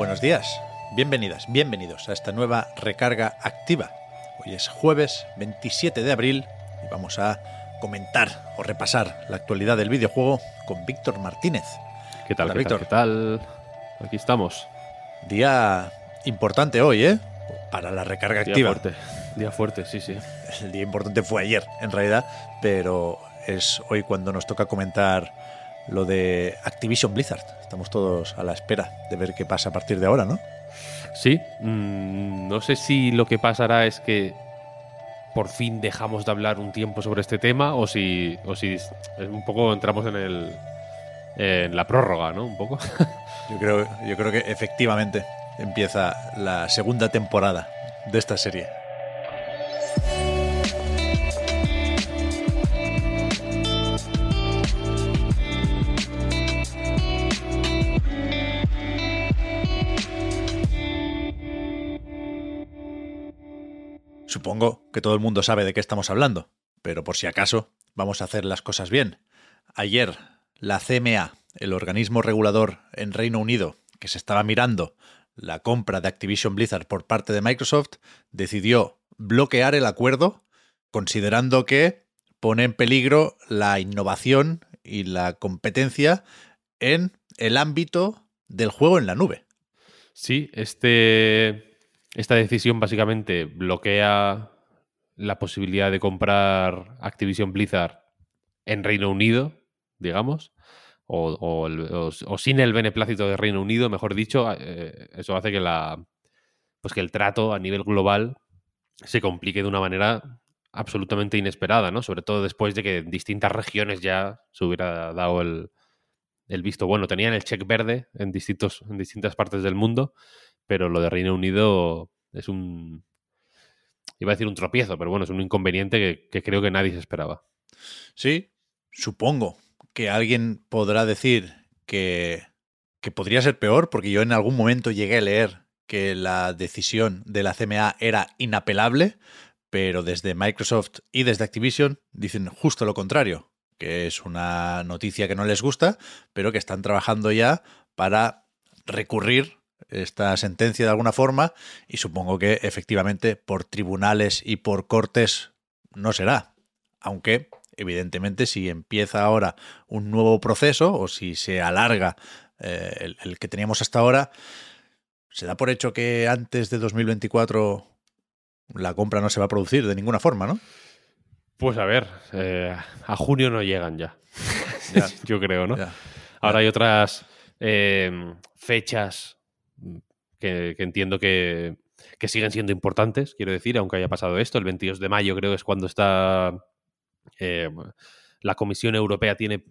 Buenos días, bienvenidas, bienvenidos a esta nueva recarga activa. Hoy es jueves 27 de abril y vamos a comentar o repasar la actualidad del videojuego con Víctor Martínez. ¿Qué tal, Hola, qué Víctor? tal, qué tal? Aquí estamos. Día importante hoy, ¿eh? Para la recarga Día activa. fuerte. Día fuerte, sí, sí. El día importante fue ayer, en realidad, pero es hoy cuando nos toca comentar lo de Activision Blizzard. Estamos todos a la espera de ver qué pasa a partir de ahora, ¿no? Sí, mm, no sé si lo que pasará es que por fin dejamos de hablar un tiempo sobre este tema o si, o si es un poco entramos en el en la prórroga, ¿no? Un poco. Yo creo, yo creo que efectivamente empieza la segunda temporada de esta serie. Supongo que todo el mundo sabe de qué estamos hablando, pero por si acaso vamos a hacer las cosas bien. Ayer, la CMA, el organismo regulador en Reino Unido que se estaba mirando la compra de Activision Blizzard por parte de Microsoft, decidió bloquear el acuerdo considerando que pone en peligro la innovación y la competencia en el ámbito del juego en la nube. Sí, este, esta decisión básicamente bloquea la posibilidad de comprar Activision Blizzard en Reino Unido, digamos, o, o o- o sin el beneplácito de Reino Unido, mejor dicho. eh, eso hace que, la, pues que el trato a nivel global se complique de una manera absolutamente inesperada, ¿no? Sobre todo después de que en distintas regiones ya se hubiera dado el, el visto bueno. Tenían el check verde en, distintos, en distintas partes del mundo, pero lo de Reino Unido es un... Iba a decir un tropiezo, pero bueno, es un inconveniente que, creo que nadie se esperaba. Sí, supongo que alguien podrá decir que, que podría ser peor, porque yo en algún momento llegué a leer que la decisión de la CMA era inapelable, pero desde Microsoft y desde Activision dicen justo lo contrario, que es una noticia que no les gusta, pero que están trabajando ya para recurrir esta sentencia de alguna forma y supongo que efectivamente por tribunales y por cortes no será. Aunque, evidentemente, si empieza ahora un nuevo proceso o si se alarga eh, el, el que teníamos hasta ahora, se da por hecho que antes de 2024 la compra no se va a producir de ninguna forma, ¿no? Pues a ver, eh, a junio no llegan ya. Ya. Yo creo, ¿no? Ya. Ahora hay otras eh, fechas que, que entiendo que, que siguen siendo importantes, quiero decir, aunque haya pasado esto. El 22 de mayo creo es cuando está eh, la Comisión Europea tiene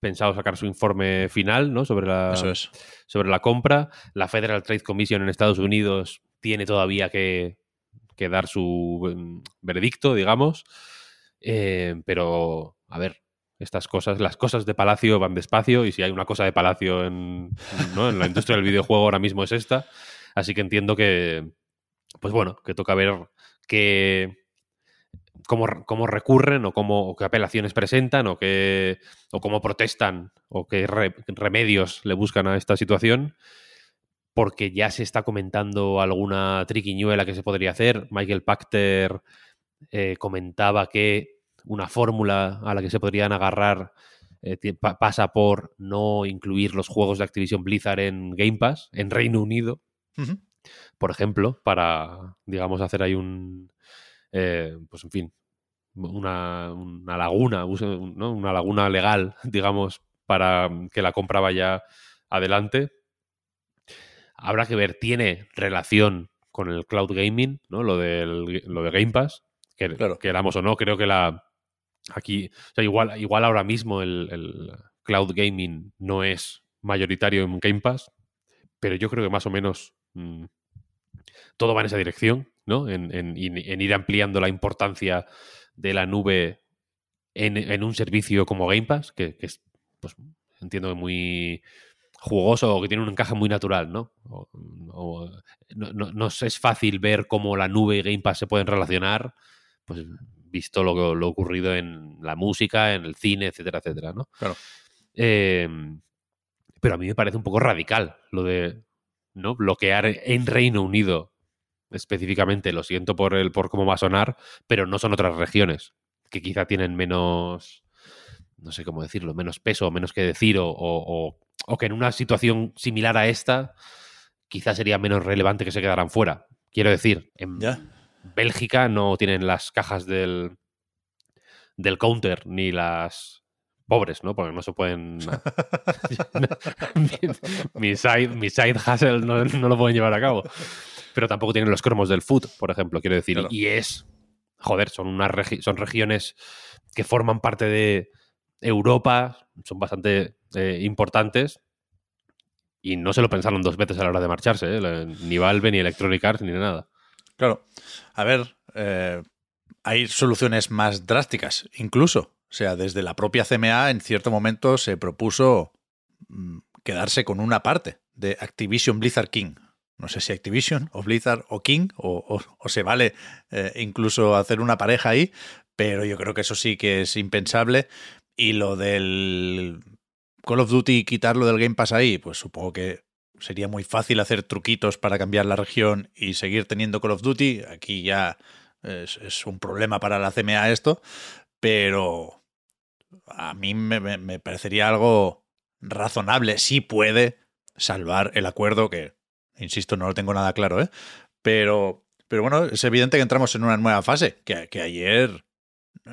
pensado sacar su informe final ¿no? sobre, la, Eso es. sobre la compra. La Federal Trade Commission en Estados Unidos tiene todavía que, que dar su mm, veredicto, digamos. Eh, pero, a ver, estas cosas, las cosas de Palacio van despacio y si hay una cosa de Palacio en, ¿no? en la industria del videojuego ahora mismo es esta. Así que entiendo que, pues bueno, que toca ver qué, cómo, cómo recurren o, cómo, qué apelaciones presentan o, qué, o cómo protestan o qué re- remedios le buscan a esta situación. Porque ya se está comentando alguna triquiñuela que se podría hacer. Michael Pachter eh, comentaba que una fórmula a la que se podrían agarrar eh, pa- pasa por no incluir los juegos de Activision Blizzard en Game Pass, en Reino Unido, por ejemplo, para, digamos, hacer ahí un, eh, pues en fin, una, una laguna, ¿no? una laguna legal, digamos, para que la compra vaya adelante. Habrá que ver, tiene relación con el cloud gaming, ¿no? Lo, del, lo de Game Pass, que Claro. queramos o no, creo que la, Aquí, o sea, igual, igual ahora mismo el, el cloud gaming no es mayoritario en Game Pass, pero yo creo que más o menos mm, todo va en esa dirección, ¿no? En, en- en ir ampliando la importancia de la nube en, en un servicio como Game Pass, que, que es, pues, entiendo que muy jugoso o que tiene un encaje muy natural, ¿no? No, no- no es fácil ver cómo la nube y Game Pass se pueden relacionar, pues visto lo, lo ocurrido en la música, en el cine, etcétera, etcétera, ¿no? Claro. Eh, pero a mí me parece un poco radical lo de no bloquear en Reino Unido específicamente. Lo siento por el por cómo va a sonar, pero no son otras regiones que quizá tienen menos, no sé cómo decirlo, menos peso, menos que decir o, o- o- o que en una situación similar a esta quizá sería menos relevante que se quedaran fuera. Quiero decir, en Ya. Bélgica no tienen las cajas del, del counter ni las pobres, ¿no? Porque no se pueden. mi, mi side, mi side hustle no, no lo pueden llevar a cabo. Pero tampoco tienen los cromos del food, por ejemplo, quiero decir. Claro. Y es. Joder, son unas regi- son regiones que forman parte de Europa, son bastante eh, importantes. Y no se lo pensaron dos veces a la hora de marcharse, ¿eh? Ni Valve, ni Electronic Arts, ni nada. Claro. A ver, eh, hay soluciones más drásticas, incluso. O sea, desde la propia CMA en cierto momento se propuso mm, quedarse con una parte de Activision Blizzard King. No sé si Activision o Blizzard o King, o, o- o se vale eh, incluso hacer una pareja ahí, pero yo creo que eso sí que es impensable. Y lo del Call of Duty quitarlo del Game Pass ahí, pues supongo que sería muy fácil hacer truquitos para cambiar la región y seguir teniendo Call of Duty. Aquí ya es, un problema para la CMA esto, pero a mí me, parecería algo razonable. Sí puede salvar el acuerdo, que, insisto, no lo tengo nada claro, ¿eh? Pero, pero bueno, es evidente que entramos en una nueva fase, que, que ayer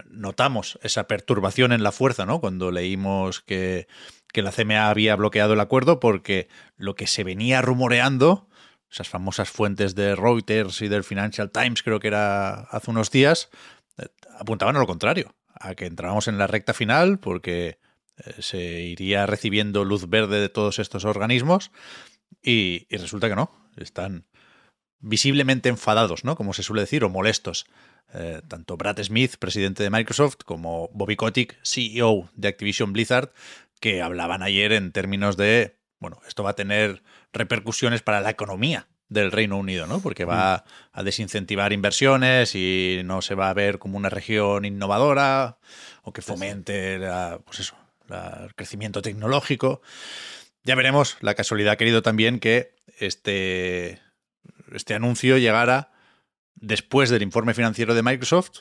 notamos esa perturbación en la fuerza, ¿no? Cuando leímos que, que la CMA había bloqueado el acuerdo porque lo que se venía rumoreando, esas famosas fuentes de Reuters y del Financial Times, creo que era hace unos días, eh, apuntaban a lo contrario, a que entrábamos en la recta final porque eh, se iría recibiendo luz verde de todos estos organismos y, resulta que no, están visiblemente enfadados, ¿no? Como se suele decir, o molestos. Eh, tanto Brad Smith, presidente de Microsoft, como Bobby Kotick, CEO de Activision Blizzard, que hablaban ayer en términos de, bueno, esto va a tener repercusiones para la economía del Reino Unido, ¿no? Porque va a desincentivar inversiones y no se va a ver como una región innovadora o que fomente la, pues eso, la- el crecimiento tecnológico. Ya veremos. La casualidad ha querido también que este, este anuncio llegara después del informe financiero de Microsoft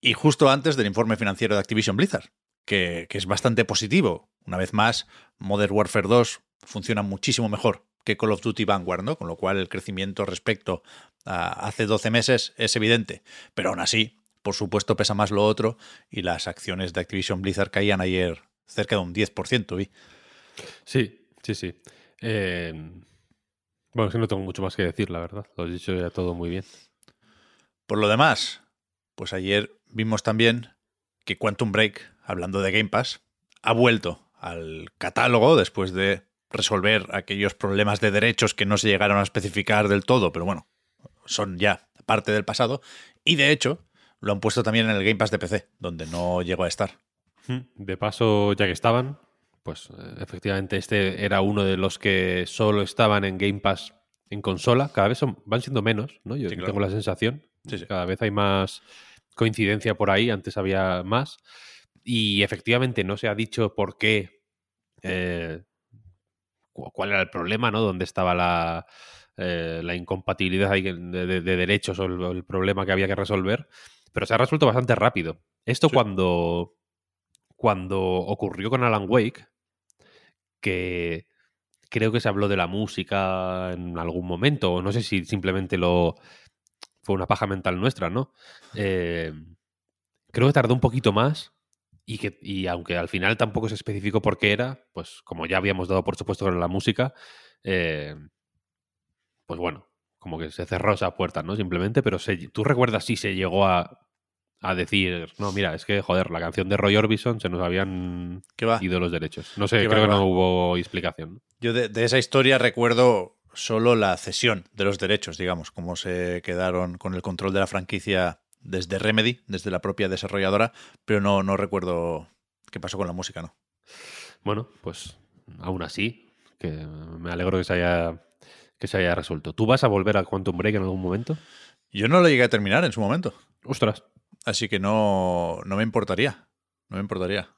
y justo antes del informe financiero de Activision Blizzard, que, que es bastante positivo. Una vez más, Modern Warfare 2 funciona muchísimo mejor que Call of Duty Vanguard, ¿no? Con lo cual el crecimiento respecto a hace 12 meses es evidente. Pero aún así, por supuesto, pesa más lo otro y las acciones de Activision Blizzard caían ayer cerca de un 10%, vi. Sí, sí, sí. Eh, bueno, es que no tengo mucho más que decir, la verdad. Lo has dicho ya todo muy bien. Por lo demás, pues ayer vimos también que Quantum Break, hablando de Game Pass, ha vuelto al catálogo después de resolver aquellos problemas de derechos que no se llegaron a especificar del todo, pero bueno, son ya parte del pasado. Y de hecho, lo han puesto también en el Game Pass de PC, donde no llegó a estar. De paso, ya que estaban, pues eh, efectivamente este era uno de los que solo estaban en Game Pass en consola. Cada vez son, van siendo menos, ¿no? Yo Sí, claro. tengo la sensación. Sí, sí. Cada vez hay más coincidencia por ahí, antes había más. Y efectivamente no se ha dicho por qué, eh, cu- cuál era el problema, ¿no? Dónde estaba la, eh, la incompatibilidad de, de- de derechos o el, problema que había que resolver. Pero se ha resuelto bastante rápido. Esto Sí. cuando, cuando ocurrió con Alan Wake, que creo que se habló de la música en algún momento, o no sé si simplemente lo fue una paja mental nuestra, ¿no? Eh, creo que tardó un poquito más y que y aunque al final tampoco se especificó por qué era, pues como ya habíamos dado por supuesto con la música, eh, pues bueno, como que se cerró esa puerta, ¿no? Simplemente, pero se- ¿tú recuerdas si se llegó a, a decir, no, mira, es que, joder, la canción de Roy Orbison se nos habían ido los derechos. No sé, ¿Qué creo va, que va? no hubo explicación. Yo de, de esa historia recuerdo solo la cesión de los derechos, digamos, cómo se quedaron con el control de la franquicia desde Remedy, desde la propia desarrolladora, pero no, no recuerdo qué pasó con la música, ¿no? Bueno, pues aún así, que me alegro que se haya que se haya resuelto. ¿Tú vas a volver a Quantum Break en algún momento? Yo no lo llegué a terminar en su momento, Ostras. así que no, no me importaría, no me importaría.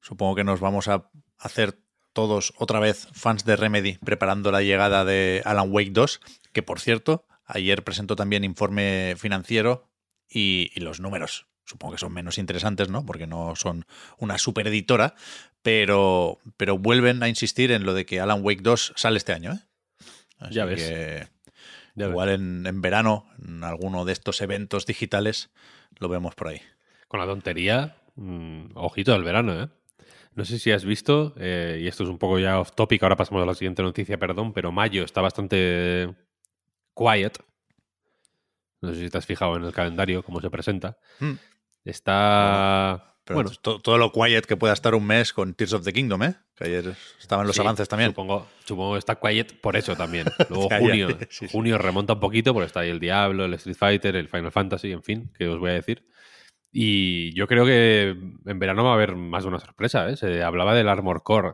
Supongo que nos vamos a hacer todos otra vez fans de Remedy preparando la llegada de Alan Wake 2, que por cierto, ayer presentó también informe financiero y, y los números. Supongo que son menos interesantes, ¿no? Porque no son una super editora, pero, pero vuelven a insistir en lo de que Alan Wake 2 sale este año, ¿eh? Así Ya ves. que Ya igual en, en verano, en alguno de estos eventos digitales, lo vemos por ahí. Con la tontería, mm, ojito al verano, ¿eh? No sé si has visto, eh, y esto es un poco ya off topic, ahora pasamos a la siguiente noticia, perdón, pero mayo está bastante quiet. No sé si te has fijado en el calendario, cómo se presenta. Hmm. Está... Pero bueno, to- todo lo quiet que pueda estar un mes con Tears of the Kingdom, ¿eh? Que ayer estaban los Sí, avances también. Supongo, supongo que está quiet por eso también. Luego junio, sí, sí. junio remonta un poquito porque está ahí el Diablo, el Street Fighter, el Final Fantasy, en fin, que os voy a decir. Y yo creo que en verano va a haber más de una sorpresa. ¿eh? Se hablaba del Armor Core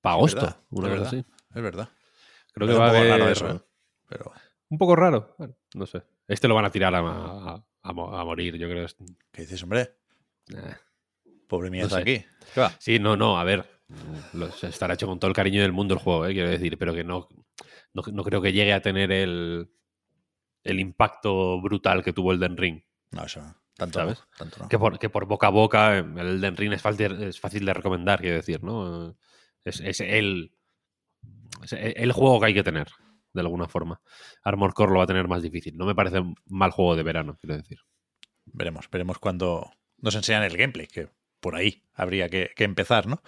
para agosto, verdad, una cosa verdad. así. Es verdad. Creo Es que va a poco haber raro eso, ¿eh? Pero, un poco raro. Bueno, no sé. Este lo van a tirar a, a- a a morir, yo creo. ¿qué dices, hombre? Pobre mía No está aquí. ¿Qué va? Sí, no, no, a ver. estará hecho con todo el cariño del mundo el juego, ¿eh? quiero decir, pero que no, no, no creo que llegue a tener el, el impacto brutal que tuvo el Den Ring. No, eso. Tanto ¿Sabes? Tanto no. Que por, que por boca a boca eh, el Elden Ring es fácil, es fácil de recomendar, quiero decir, ¿no? Es, es el, es el juego que hay que tener, de alguna forma. Armor Core lo va a tener más difícil. No me parece un mal juego de verano, quiero decir. Veremos, veremos cuando nos enseñan el gameplay, que por ahí habría que, que empezar, ¿no?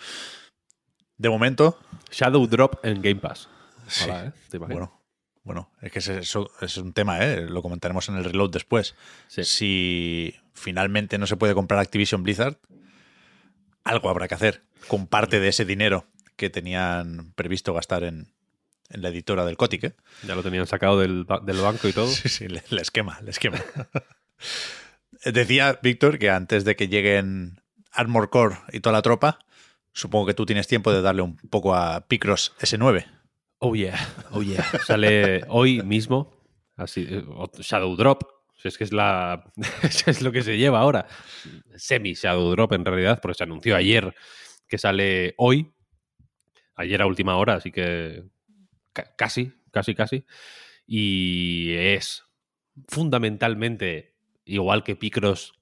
De momento, Shadow Drop en Game Pass. Sí. ¿eh? Bueno, bueno, es que eso es un tema, ¿eh? Lo comentaremos en el reload después. Sí. Si finalmente no se puede comprar Activision Blizzard, algo habrá que hacer con parte de ese dinero que tenían previsto gastar en, en la editora del Cotic, ¿eh? Ya lo tenían sacado del, del banco y todo. Sí, sí, le, le esquema, le esquema. Decía Víctor que antes de que lleguen Armor Core y toda la tropa, supongo que tú tienes tiempo de darle un poco a Picross S9. Oh yeah, oh yeah. Sale hoy mismo, así, eh, Shadow Drop. Si Es que es la es lo que se lleva ahora. Semi Shadow Drop en realidad, porque se anunció ayer que sale hoy. Ayer a última hora, así que casi, casi, casi. Y es fundamentalmente igual que Picross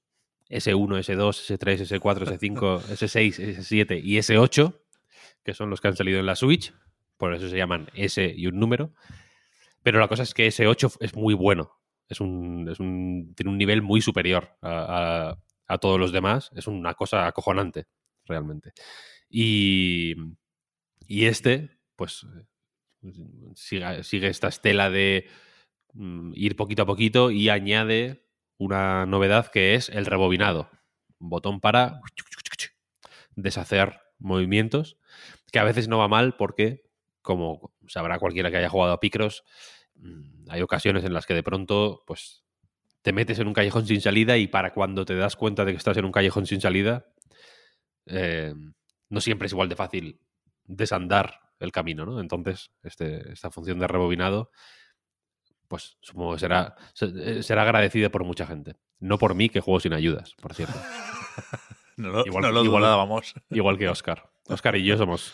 S1, S2, S3, S4, S5, S6, S7 y S8, que son los que han salido en la Switch por eso se llaman S y un número. Pero la cosa es que S8 es muy bueno. Es un, es un- tiene un nivel muy superior a, a- a todos los demás. Es una cosa acojonante, realmente. Y, y este, pues, sigue, sigue esta estela de mm, ir poquito a poquito y añade una novedad que es el rebobinado. Botón para deshacer movimientos, que a veces no va mal porque, como sabrá cualquiera que haya jugado a Picross, mm, hay ocasiones en las que de pronto, pues, te metes en un callejón sin salida y para cuando te das cuenta de que estás en un callejón sin salida, eh, no siempre es igual de fácil desandar el camino, ¿no? Entonces, este, esta función de rebobinado, pues supongo que será, se- eh, será agradecida por mucha gente. No por mí, que juego sin ayudas, por cierto. No lo, Igual- no lo igual- dudábamos. Igual que Oscar. Oscar y yo somos,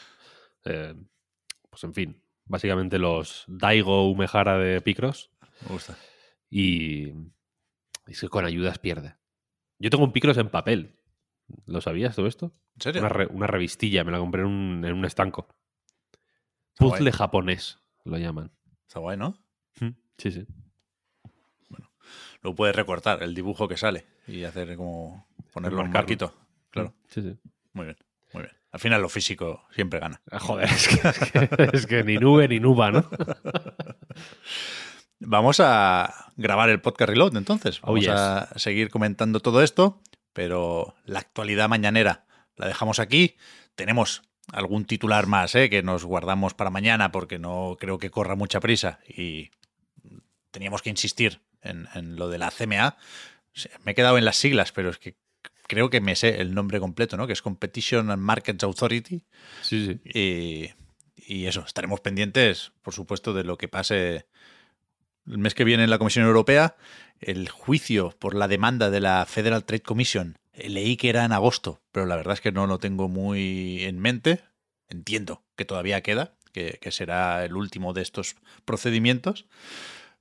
eh, pues en fin, básicamente los Daigo Umehara de Picross Me gusta. y es que con ayudas pierde. Yo tengo un Picross en papel. ¿Lo sabías todo esto? ¿En serio? Una, re- una revistilla, me la compré en un, en un estanco. Puzzle japonés, lo llaman. Está guay, ¿no? Sí, sí. Lo puedes recortar, el dibujo que sale, y hacer como ponerlo en un marquito. Claro, Sí, sí. muy bien, muy bien. Al final lo físico siempre gana. Ah, Joder, es que, es que- es que ni nube ni nuba, ¿no? Vamos a grabar el podcast Reload entonces. Oh, Vamos yes. a seguir comentando todo esto, pero la actualidad mañanera la dejamos aquí. Tenemos algún titular más ¿eh? que nos guardamos para mañana porque no creo que corra mucha prisa y teníamos que insistir en, en lo de la CMA. Me he quedado en las siglas, pero es que creo que me sé el nombre completo, ¿no? Que es Competition and Markets Authority. Sí, sí. Y, y eso, estaremos pendientes, por supuesto, de lo que pase el mes que viene en la Comisión Europea. El juicio por la demanda de la Federal Trade Commission. Eh, Leí que era en agosto, pero la verdad es que no lo tengo muy en mente. Entiendo que todavía queda, que, que será el último de estos procedimientos.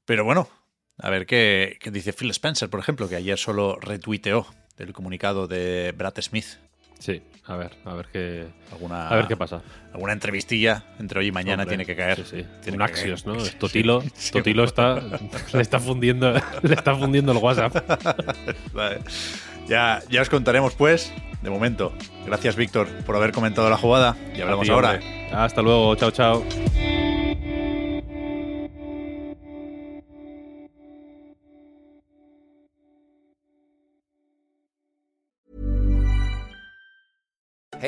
Pero bueno, a ver qué, qué dice Phil Spencer, por ejemplo, que ayer solo retuiteó el comunicado de Brad Smith. Sí, a ver, a ver qué, Alguna, a ver qué pasa. alguna entrevistilla entre hoy y mañana Hombre, tiene que caer. Sí, sí. Tiene Un que Axios, caer. ¿no? Totilo, sí, Totilo está, le está fundiendo, le está fundiendo el WhatsApp. Vale. Ya, ya os contaremos, pues. De momento, gracias, Víctor, por haber comentado la jugada. Y hablamos ti, ahora. hombre. Hasta luego, chao, chao.